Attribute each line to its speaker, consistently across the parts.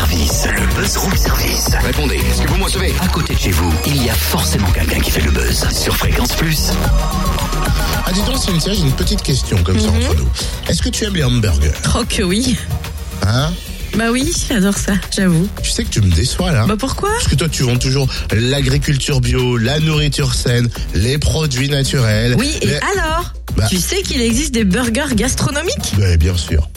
Speaker 1: service. Le buzz room service.
Speaker 2: Répondez, est-ce que vous me recevez
Speaker 1: À côté de chez vous, il y a forcément quelqu'un qui fait le buzz. Sur Fréquence Plus.
Speaker 3: Ah, dis donc, Cynthia, j'ai une petite question comme ça entre nous. Est-ce que tu aimes les hamburgers?
Speaker 4: Oh que oui.
Speaker 3: Hein?
Speaker 4: Bah oui, j'adore ça, j'avoue.
Speaker 3: Tu sais que tu me déçois là.
Speaker 4: Bah pourquoi?
Speaker 3: Parce que toi, tu vends toujours l'agriculture bio, la nourriture saine, les produits naturels.
Speaker 4: Oui, et
Speaker 3: les-
Speaker 4: alors?
Speaker 3: Bah.
Speaker 4: Tu sais qu'il existe des burgers gastronomiques?
Speaker 3: Ouais, bien sûr.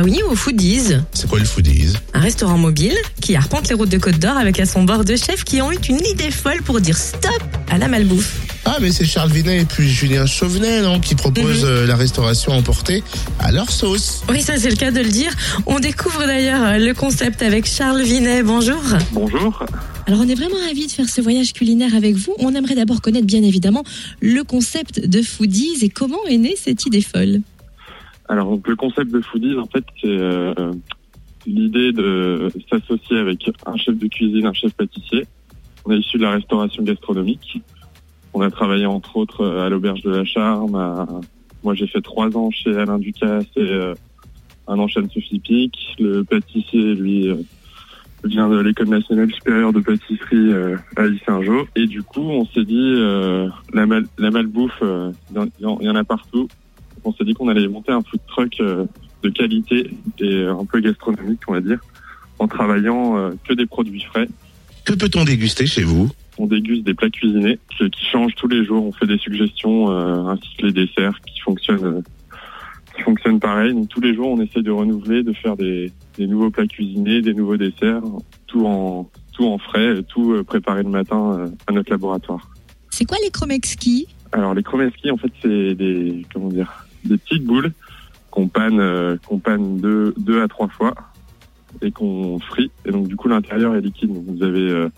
Speaker 4: Bah oui, au Foodies.
Speaker 3: C'est quoi le foodies?
Speaker 4: Un restaurant mobile qui arpente les routes de Côte d'Or avec à son bord deux chefs qui ont eu une idée folle pour dire stop à la malbouffe.
Speaker 3: Ah, mais c'est Charles Vinet et puis Julien Chauvenet, non, qui proposent
Speaker 4: Mhm.
Speaker 3: euh, la restauration emportée à leur sauce.
Speaker 4: Oui, ça c'est le cas de le dire. On découvre d'ailleurs euh, le concept avec Charles Vinet. Bonjour.
Speaker 5: Bonjour.
Speaker 4: Alors on est vraiment ravis de faire ce voyage culinaire avec vous. On aimerait d'abord connaître bien évidemment le concept de Foodies et comment est née cette idée folle.
Speaker 5: Alors le concept de foodies, en fait, c'est euh, l'idée de s'associer avec un chef de cuisine, un chef pâtissier. On est issu de la restauration gastronomique. On a travaillé entre autres euh, à l'auberge de la Charme. Moi, j'ai fait trois ans chez Alain Ducasse et euh, un an chez Sophie Pic. Le pâtissier, lui, vient de l'école nationale supérieure de pâtisserie à Saint-Jean. Et du coup, on s'est dit la, mal, la malbouffe, il y en a partout. On s'est dit qu'on allait monter un food truck euh, de qualité et un peu gastronomique, on va dire, en travaillant euh, que des produits frais.
Speaker 3: Que peut-on déguster chez vous?
Speaker 5: On déguste des plats cuisinés qui, qui changent tous les jours. On fait des suggestions euh, ainsi que les desserts qui fonctionnent, euh, qui fonctionnent pareil. Donc tous les jours, on essaie de renouveler, de faire des, des nouveaux plats cuisinés, des nouveaux desserts, tout en tout en frais, tout euh, préparé le matin euh, à notre laboratoire.
Speaker 4: C'est quoi les Chromexki
Speaker 5: Alors les chromeski, en fait, c'est des comment dire, des petites boules qu'on panne, euh, qu'on panne deux, deux à trois fois et qu'on frit. Et donc du coup l'intérieur est liquide. Donc, vous avez euh,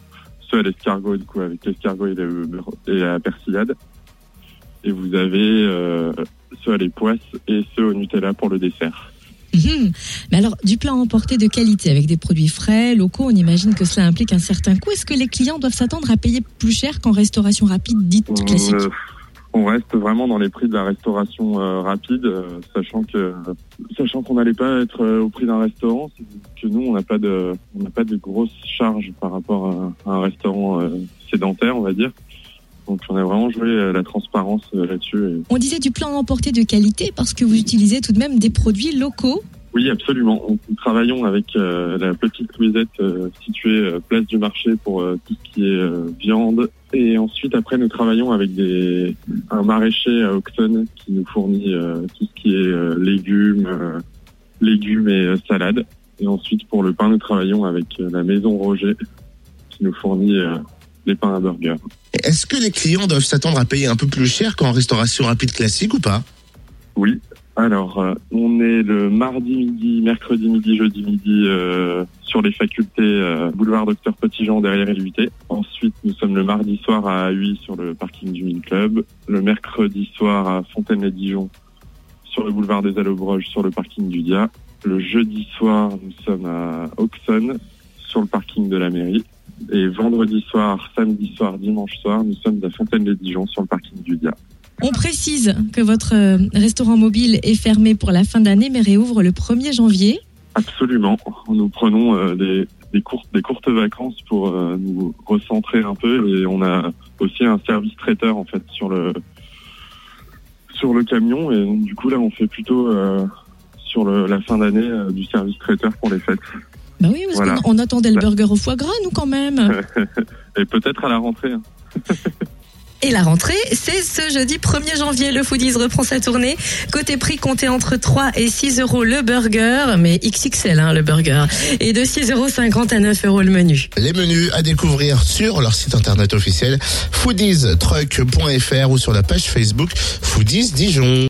Speaker 5: ceux à l'escargot, du coup avec l'escargot et, et la persillade. Et vous avez euh, ceux à les poisses et ceux au Nutella pour le dessert.
Speaker 4: Mhm. Mais alors, du plat emporté de qualité avec des produits frais, locaux, on imagine que cela implique un certain coût. Est-ce que les clients doivent s'attendre à payer plus cher qu'en restauration rapide dite classique?
Speaker 5: Euh, on reste vraiment dans les prix de la restauration euh, rapide, euh, sachant que sachant qu'on n'allait pas être euh, au prix d'un restaurant, que nous on n'a pas de on n'a pas de grosses charges par rapport à, un restaurant sédentaire, on va dire. Donc on a vraiment joué la transparence là-dessus.
Speaker 4: On disait du plat emporté de qualité parce que vous utilisez tout de même des produits locaux.
Speaker 5: Oui, absolument. Nous travaillons avec euh, la petite Louisette euh, située euh, place du marché pour euh, tout ce qui est euh, viande. Et ensuite, après, nous travaillons avec des un maraîcher à Auxonne qui nous fournit euh, tout ce qui est euh, légumes, euh, légumes et salades. Et ensuite, pour le pain, nous travaillons avec la maison Roger qui nous fournit euh, les pains à burger.
Speaker 3: Est-ce que les clients doivent s'attendre à payer un peu plus cher qu'en restauration rapide classique ou pas?
Speaker 5: Oui. Alors, euh, on est le mardi midi, mercredi midi, jeudi midi euh, sur les facultés euh, boulevard Docteur Petitjean derrière LUT. Ensuite, nous sommes le mardi soir à Huy sur le parking du Mille Club. Le mercredi soir à Fontaine-les-Dijon sur le boulevard des Allobroges sur le parking du Dia. Le jeudi soir, nous sommes à Auxonne sur le parking de la mairie. Et vendredi soir, samedi soir, dimanche soir, nous sommes à Fontaine-les-Dijon sur le parking du Dia.
Speaker 4: On précise que votre euh, restaurant mobile est fermé pour la fin d'année mais réouvre le 1er janvier.
Speaker 5: Absolument. Nous prenons euh, des, des, courtes, des courtes vacances pour euh, nous recentrer un peu et on a aussi un service traiteur en fait sur le sur le camion et donc, du coup là on fait plutôt euh, sur le, la fin d'année du service traiteur pour les fêtes
Speaker 4: Bah oui, parce
Speaker 5: Voilà.
Speaker 4: qu'on on attendait le burger au foie gras, nous quand même.
Speaker 5: et peut-être à la rentrée.
Speaker 4: Et la rentrée, c'est ce jeudi 1er janvier. Le Foodies reprend sa tournée. Côté prix, comptez entre 3 et 6 euros le burger, mais XXL hein, le burger. Et de 6,50 euros à 9 euros le menu.
Speaker 3: Les menus à découvrir sur leur site internet officiel foodiestruck.fr ou sur la page Facebook Foodies Dijon.